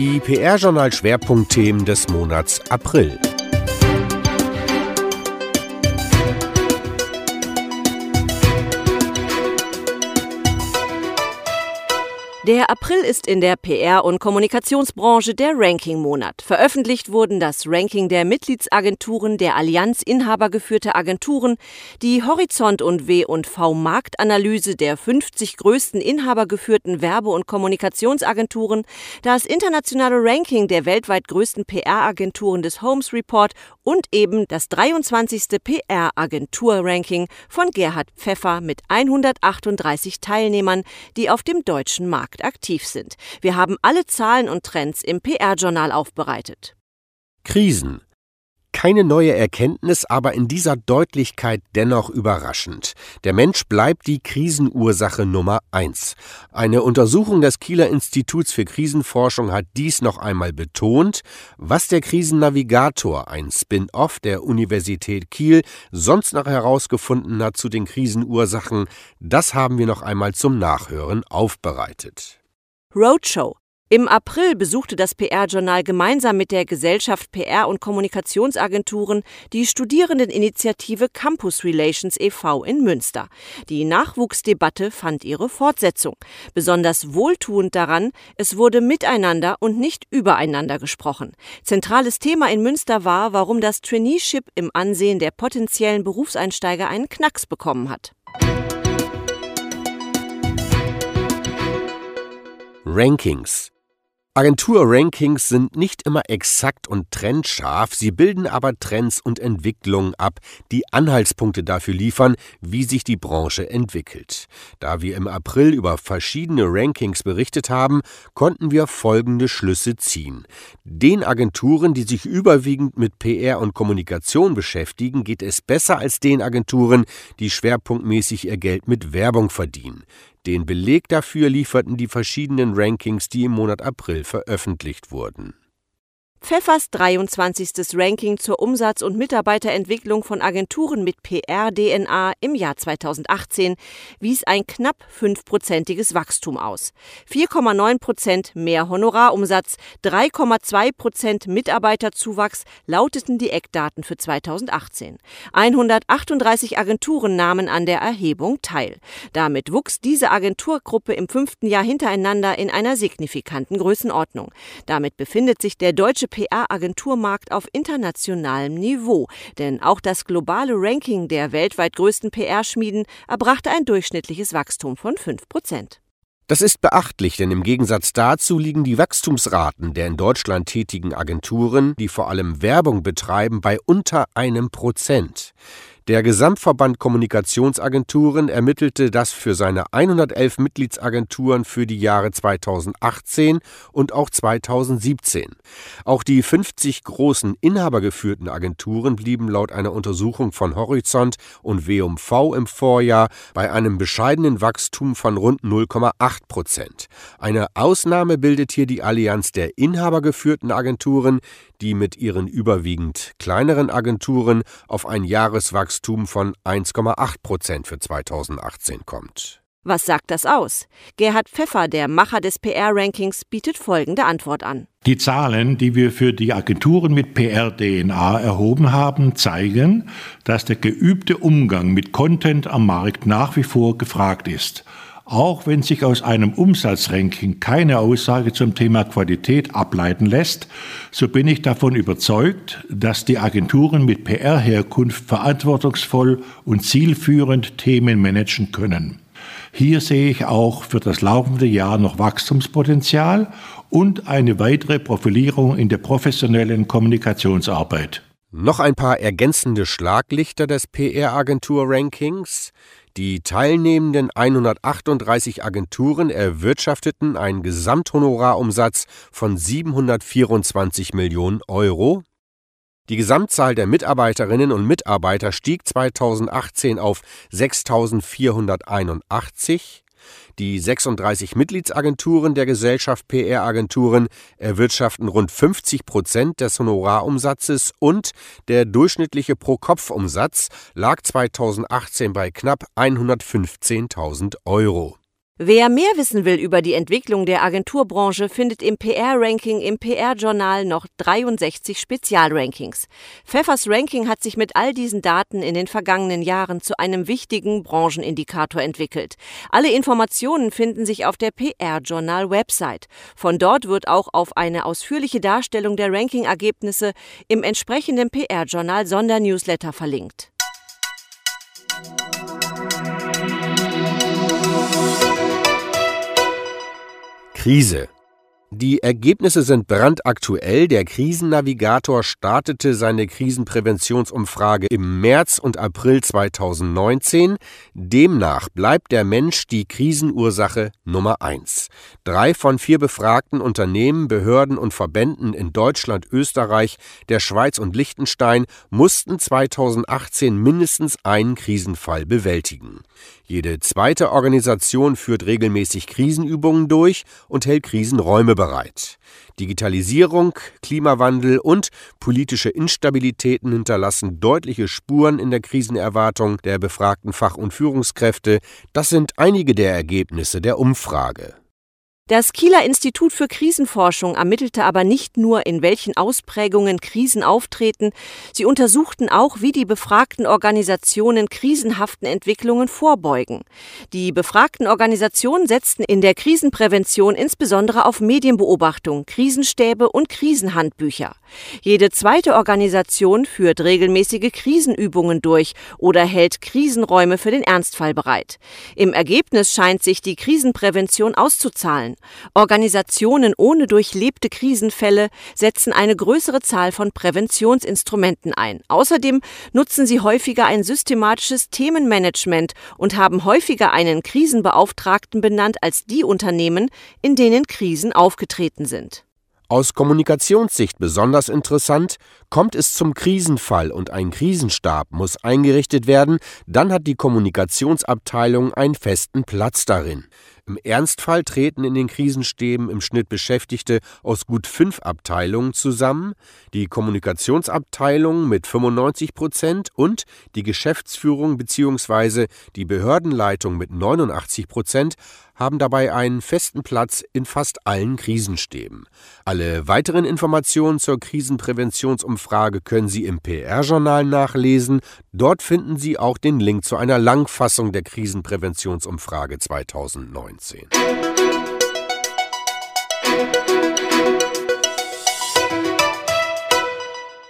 Die PR-Journal-Schwerpunktthemen des Monats April. Der April ist in der PR- und Kommunikationsbranche der Ranking-Monat. Veröffentlicht wurden das Ranking der Mitgliedsagenturen der Allianz inhabergeführte Agenturen, die Horizont und W&V Marktanalyse der 50 größten inhabergeführten Werbe- und Kommunikationsagenturen, das internationale Ranking der weltweit größten PR-Agenturen des Holmes Report und eben das 23. PR-Agentur-Ranking von Gerhard Pfeffer mit 138 Teilnehmern, die auf dem deutschen Markt Markt aktiv sind. Wir haben alle Zahlen und Trends im PR-Journal aufbereitet. Krisen. Keine neue Erkenntnis, aber in dieser Deutlichkeit dennoch überraschend. Der Mensch bleibt die Krisenursache Nummer eins. Eine Untersuchung des Kieler Instituts für Krisenforschung hat dies noch einmal betont. Was der Krisennavigator, ein Spin-off der Universität Kiel, sonst noch herausgefunden hat zu den Krisenursachen, das haben wir noch einmal zum Nachhören aufbereitet. Roadshow im April besuchte das PR-Journal gemeinsam mit der Gesellschaft PR- und Kommunikationsagenturen die Studierendeninitiative Campus Relations e.V. in Münster. Die Nachwuchsdebatte fand ihre Fortsetzung. Besonders wohltuend daran, es wurde miteinander und nicht übereinander gesprochen. Zentrales Thema in Münster war, warum das Traineeship im Ansehen der potenziellen Berufseinsteiger einen Knacks bekommen hat. Rankings Agentur-Rankings sind nicht immer exakt und trendscharf, sie bilden aber Trends und Entwicklungen ab, die Anhaltspunkte dafür liefern, wie sich die Branche entwickelt. Da wir im April über verschiedene Rankings berichtet haben, konnten wir folgende Schlüsse ziehen. Den Agenturen, die sich überwiegend mit PR und Kommunikation beschäftigen, geht es besser als den Agenturen, die schwerpunktmäßig ihr Geld mit Werbung verdienen. Den Beleg dafür lieferten die verschiedenen Rankings, die im Monat April veröffentlicht wurden Pfeffers 23. Ranking zur Umsatz- und Mitarbeiterentwicklung von Agenturen mit PR-DNA im Jahr 2018 wies ein knapp fünfprozentiges Wachstum aus. 4,9 Prozent mehr Honorarumsatz, 3,2 Prozent Mitarbeiterzuwachs lauteten die Eckdaten für 2018. 138 Agenturen nahmen an der Erhebung teil. Damit wuchs diese Agenturgruppe im fünften Jahr hintereinander in einer signifikanten Größenordnung. Damit befindet sich der deutsche PR-Agenturmarkt auf internationalem Niveau, denn auch das globale Ranking der weltweit größten PR-Schmieden erbrachte ein durchschnittliches Wachstum von 5 Prozent. Das ist beachtlich, denn im Gegensatz dazu liegen die Wachstumsraten der in Deutschland tätigen Agenturen, die vor allem Werbung betreiben, bei unter einem Prozent. Der Gesamtverband Kommunikationsagenturen ermittelte das für seine 111 Mitgliedsagenturen für die Jahre 2018 und auch 2017. Auch die 50 großen inhabergeführten Agenturen blieben laut einer Untersuchung von Horizont und W&V im Vorjahr bei einem bescheidenen Wachstum von rund 0,8 Prozent. Eine Ausnahme bildet hier die Allianz der inhabergeführten Agenturen, die mit ihren überwiegend kleineren Agenturen auf ein Jahreswachstum von 1,8 Prozent für 2018 kommt. Was sagt das aus? Gerhard Pfeffer, der Macher des PR-Rankings, bietet folgende Antwort an. Die Zahlen, die wir für die Agenturen mit PR-DNA erhoben haben, zeigen, dass der geübte Umgang mit Content am Markt nach wie vor gefragt ist auch wenn sich aus einem Umsatzranking keine Aussage zum Thema Qualität ableiten lässt, so bin ich davon überzeugt, dass die Agenturen mit PR-Herkunft verantwortungsvoll und zielführend Themen managen können. Hier sehe ich auch für das laufende Jahr noch Wachstumspotenzial und eine weitere Profilierung in der professionellen Kommunikationsarbeit. Noch ein paar ergänzende Schlaglichter des PR-Agentur-Rankings. Die teilnehmenden 138 Agenturen erwirtschafteten einen Gesamthonorarumsatz von 724 Millionen Euro. Die Gesamtzahl der Mitarbeiterinnen und Mitarbeiter stieg 2018 auf 6.481. Die 36 Mitgliedsagenturen der Gesellschaft PR-Agenturen erwirtschaften rund 50 Prozent des Honorarumsatzes und der durchschnittliche Pro-Kopf-Umsatz lag 2018 bei knapp 115.000 Euro. Wer mehr wissen will über die Entwicklung der Agenturbranche, findet im PR-Ranking im PR-Journal noch 63 Spezialrankings. Pfeffers Ranking hat sich mit all diesen Daten in den vergangenen Jahren zu einem wichtigen Branchenindikator entwickelt. Alle Informationen finden sich auf der PR-Journal-Website. Von dort wird auch auf eine ausführliche Darstellung der Ranking-Ergebnisse im entsprechenden PR-Journal-Sondernewsletter verlinkt. Krise. Die Ergebnisse sind brandaktuell. Der Krisennavigator startete seine Krisenpräventionsumfrage im März und April 2019. Demnach bleibt der Mensch die Krisenursache Nummer eins. Drei von vier befragten Unternehmen, Behörden und Verbänden in Deutschland, Österreich, der Schweiz und Liechtenstein mussten 2018 mindestens einen Krisenfall bewältigen. Jede zweite Organisation führt regelmäßig Krisenübungen durch und hält Krisenräume bereit. Digitalisierung, Klimawandel und politische Instabilitäten hinterlassen deutliche Spuren in der Krisenerwartung der befragten Fach- und Führungskräfte. Das sind einige der Ergebnisse der Umfrage. Das Kieler Institut für Krisenforschung ermittelte aber nicht nur, in welchen Ausprägungen Krisen auftreten, sie untersuchten auch, wie die befragten Organisationen krisenhaften Entwicklungen vorbeugen. Die befragten Organisationen setzten in der Krisenprävention insbesondere auf Medienbeobachtung, Krisenstäbe und Krisenhandbücher. Jede zweite Organisation führt regelmäßige Krisenübungen durch oder hält Krisenräume für den Ernstfall bereit. Im Ergebnis scheint sich die Krisenprävention auszuzahlen. Organisationen ohne durchlebte Krisenfälle setzen eine größere Zahl von Präventionsinstrumenten ein. Außerdem nutzen sie häufiger ein systematisches Themenmanagement und haben häufiger einen Krisenbeauftragten benannt als die Unternehmen, in denen Krisen aufgetreten sind. Aus Kommunikationssicht besonders interessant, kommt es zum Krisenfall und ein Krisenstab muss eingerichtet werden, dann hat die Kommunikationsabteilung einen festen Platz darin. Im Ernstfall treten in den Krisenstäben im Schnitt Beschäftigte aus gut fünf Abteilungen zusammen, die Kommunikationsabteilung mit 95 Prozent und die Geschäftsführung bzw. die Behördenleitung mit 89 Prozent haben dabei einen festen Platz in fast allen Krisenstäben. Alle weiteren Informationen zur Krisenpräventionsumfrage können Sie im PR-Journal nachlesen. Dort finden Sie auch den Link zu einer Langfassung der Krisenpräventionsumfrage 2019.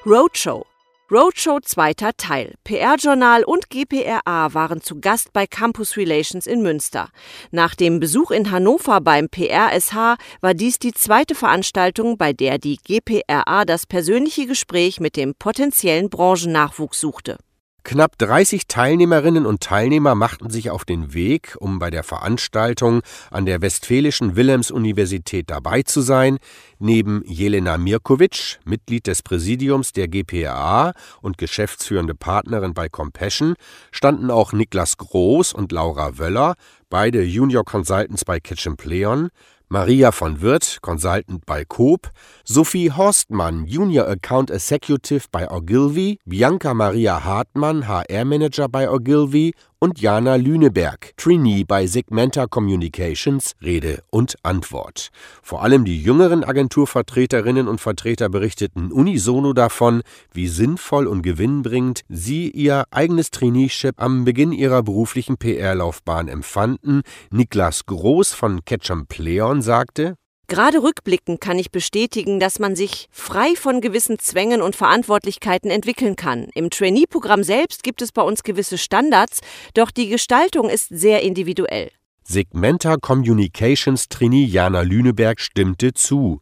Roadshow Roadshow zweiter Teil. PR-Journal und GPRA waren zu Gast bei Campus Relations in Münster. Nach dem Besuch in Hannover beim PRSH war dies die zweite Veranstaltung, bei der die GPRA das persönliche Gespräch mit dem potenziellen Branchennachwuchs suchte. Knapp 30 Teilnehmerinnen und Teilnehmer machten sich auf den Weg, um bei der Veranstaltung an der Westfälischen Wilhelms-Universität dabei zu sein. Neben Jelena Mirkovic, Mitglied des Präsidiums der GPA und geschäftsführende Partnerin bei Compassion, standen auch Niklas Groß und Laura Wöller, beide Junior Consultants bei Kitchen Pleon, Maria von Wirth, Consultant bei Coop, Sophie Horstmann, Junior Account Executive bei Ogilvy, Bianca Maria Hartmann, HR-Manager bei Ogilvy und Jana Lüneberg, Trainee bei Segmenta Communications, Rede und Antwort. Vor allem die jüngeren Agenturvertreterinnen und Vertreter berichteten unisono davon, wie sinnvoll und gewinnbringend sie ihr eigenes Traineeship am Beginn ihrer beruflichen PR-Laufbahn empfanden. Niklas Groß von Ketchum Pleon sagte, Gerade rückblickend kann ich bestätigen, dass man sich frei von gewissen Zwängen und Verantwortlichkeiten entwickeln kann. Im Trainee-Programm selbst gibt es bei uns gewisse Standards, doch die Gestaltung ist sehr individuell. Segmenta Communications Trainee Jana Lüneberg stimmte zu.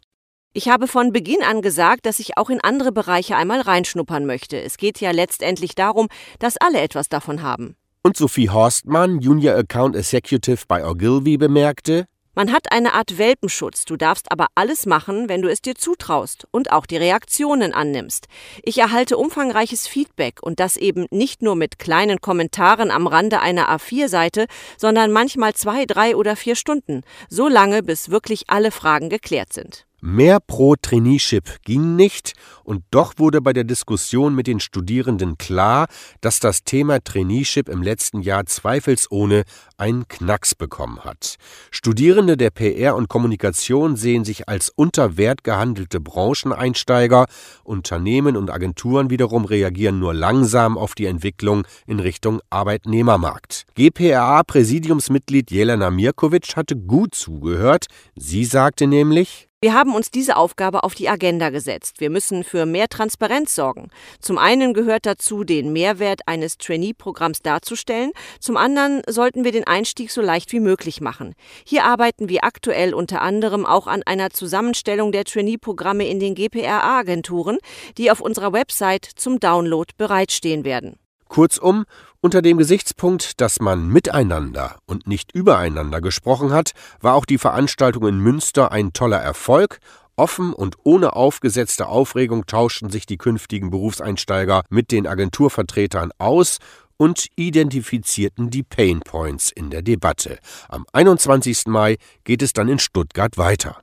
Ich habe von Beginn an gesagt, dass ich auch in andere Bereiche einmal reinschnuppern möchte. Es geht ja letztendlich darum, dass alle etwas davon haben. Und Sophie Horstmann, Junior Account Executive bei Ogilvy, bemerkte, man hat eine Art Welpenschutz, du darfst aber alles machen, wenn du es dir zutraust und auch die Reaktionen annimmst. Ich erhalte umfangreiches Feedback und das eben nicht nur mit kleinen Kommentaren am Rande einer A4-Seite, sondern manchmal zwei, drei oder vier Stunden, so lange, bis wirklich alle Fragen geklärt sind. Mehr pro Traineeship ging nicht, und doch wurde bei der Diskussion mit den Studierenden klar, dass das Thema Traineeship im letzten Jahr zweifelsohne einen Knacks bekommen hat. Studierende der PR und Kommunikation sehen sich als unter Wert gehandelte Brancheneinsteiger, Unternehmen und Agenturen wiederum reagieren nur langsam auf die Entwicklung in Richtung Arbeitnehmermarkt. GPRA-Präsidiumsmitglied Jelena Mirkovic hatte gut zugehört. Sie sagte nämlich, wir haben uns diese Aufgabe auf die Agenda gesetzt. Wir müssen für mehr Transparenz sorgen. Zum einen gehört dazu, den Mehrwert eines Trainee-Programms darzustellen. Zum anderen sollten wir den Einstieg so leicht wie möglich machen. Hier arbeiten wir aktuell unter anderem auch an einer Zusammenstellung der Trainee-Programme in den GPRA-Agenturen, die auf unserer Website zum Download bereitstehen werden. Kurzum, unter dem Gesichtspunkt, dass man miteinander und nicht übereinander gesprochen hat, war auch die Veranstaltung in Münster ein toller Erfolg. Offen und ohne aufgesetzte Aufregung tauschten sich die künftigen Berufseinsteiger mit den Agenturvertretern aus und identifizierten die Pain Points in der Debatte. Am 21. Mai geht es dann in Stuttgart weiter.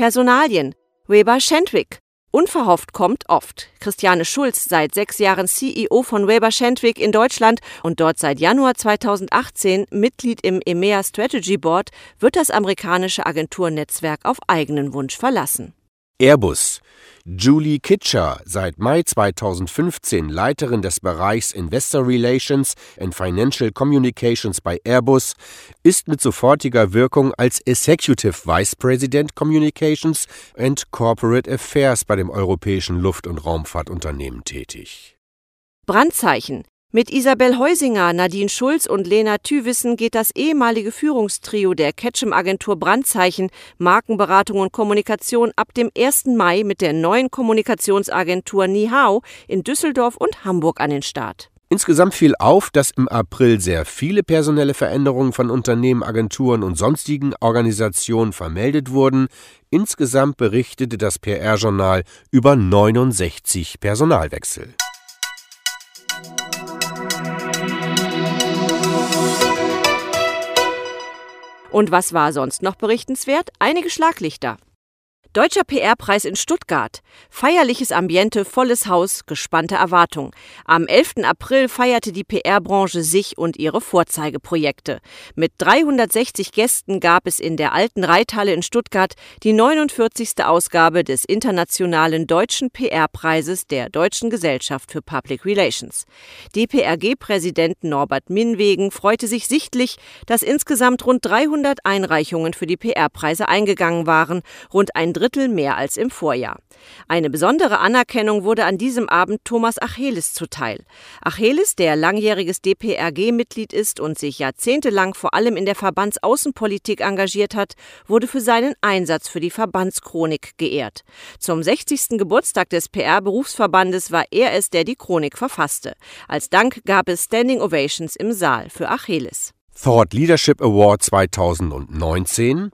Personalien. Weber Schendwick. Unverhofft kommt oft. Christiane Schulz, seit sechs Jahren CEO von Weber Schendwick in Deutschland und dort seit Januar 2018 Mitglied im EMEA Strategy Board, wird das amerikanische Agenturnetzwerk auf eigenen Wunsch verlassen. Airbus. Julie Kitscher, seit Mai 2015 Leiterin des Bereichs Investor Relations and Financial Communications bei Airbus, ist mit sofortiger Wirkung als Executive Vice President Communications and Corporate Affairs bei dem europäischen Luft- und Raumfahrtunternehmen tätig. Brandzeichen mit Isabel Heusinger, Nadine Schulz und Lena Thüwissen geht das ehemalige Führungstrio der Ketchum-Agentur Brandzeichen, Markenberatung und Kommunikation ab dem 1. Mai mit der neuen Kommunikationsagentur Nihao in Düsseldorf und Hamburg an den Start. Insgesamt fiel auf, dass im April sehr viele personelle Veränderungen von Unternehmen, Agenturen und sonstigen Organisationen vermeldet wurden. Insgesamt berichtete das PR-Journal über 69 Personalwechsel. Und was war sonst noch berichtenswert? Einige Schlaglichter. Deutscher PR-Preis in Stuttgart. Feierliches Ambiente, volles Haus, gespannte Erwartung. Am 11. April feierte die PR-Branche sich und ihre Vorzeigeprojekte. Mit 360 Gästen gab es in der alten Reithalle in Stuttgart die 49. Ausgabe des Internationalen Deutschen PR-Preises der Deutschen Gesellschaft für Public Relations. DPRG-Präsident Norbert Minwegen freute sich sichtlich, dass insgesamt rund 300 Einreichungen für die PR-Preise eingegangen waren, rund ein Drittel mehr als im Vorjahr. Eine besondere Anerkennung wurde an diesem Abend Thomas Achelis zuteil. Achelis, der langjähriges DPRG-Mitglied ist und sich jahrzehntelang vor allem in der Verbandsaußenpolitik engagiert hat, wurde für seinen Einsatz für die Verbandschronik geehrt. Zum 60. Geburtstag des PR-Berufsverbandes war er es, der die Chronik verfasste. Als Dank gab es Standing Ovations im Saal für Achelis. Thought Leadership Award 2019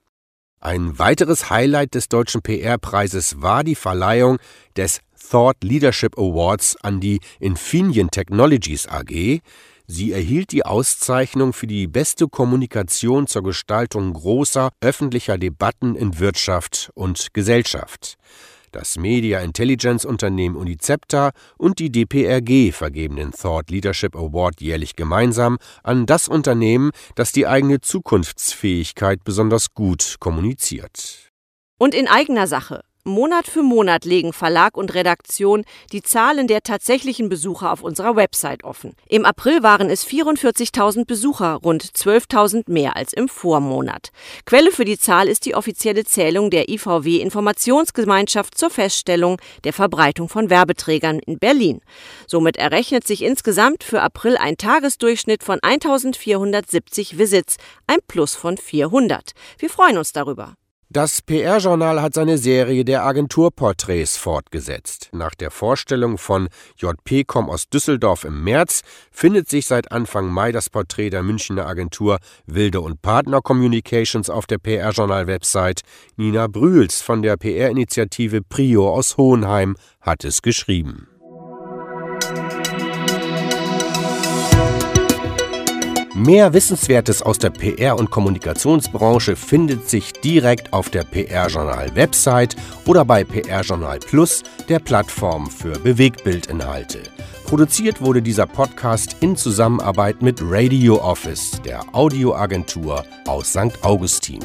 ein weiteres Highlight des Deutschen PR-Preises war die Verleihung des Thought Leadership Awards an die Infineon Technologies AG. Sie erhielt die Auszeichnung für die beste Kommunikation zur Gestaltung großer öffentlicher Debatten in Wirtschaft und Gesellschaft. Das Media Intelligence Unternehmen Unicepta und die DPRG vergeben den Thought Leadership Award jährlich gemeinsam an das Unternehmen, das die eigene Zukunftsfähigkeit besonders gut kommuniziert. Und in eigener Sache. Monat für Monat legen Verlag und Redaktion die Zahlen der tatsächlichen Besucher auf unserer Website offen. Im April waren es 44.000 Besucher, rund 12.000 mehr als im Vormonat. Quelle für die Zahl ist die offizielle Zählung der IVW Informationsgemeinschaft zur Feststellung der Verbreitung von Werbeträgern in Berlin. Somit errechnet sich insgesamt für April ein Tagesdurchschnitt von 1.470 Visits, ein Plus von 400. Wir freuen uns darüber. Das PR-Journal hat seine Serie der Agenturporträts fortgesetzt. Nach der Vorstellung von JP.com aus Düsseldorf im März findet sich seit Anfang Mai das Porträt der Münchner Agentur Wilde und Partner Communications auf der PR-Journal-Website. Nina Brühls von der PR-Initiative Prio aus Hohenheim hat es geschrieben. Mehr Wissenswertes aus der PR- und Kommunikationsbranche findet sich direkt auf der PR-Journal-Website oder bei PR-Journal Plus, der Plattform für Bewegtbildinhalte. Produziert wurde dieser Podcast in Zusammenarbeit mit Radio Office, der Audioagentur aus St. Augustin.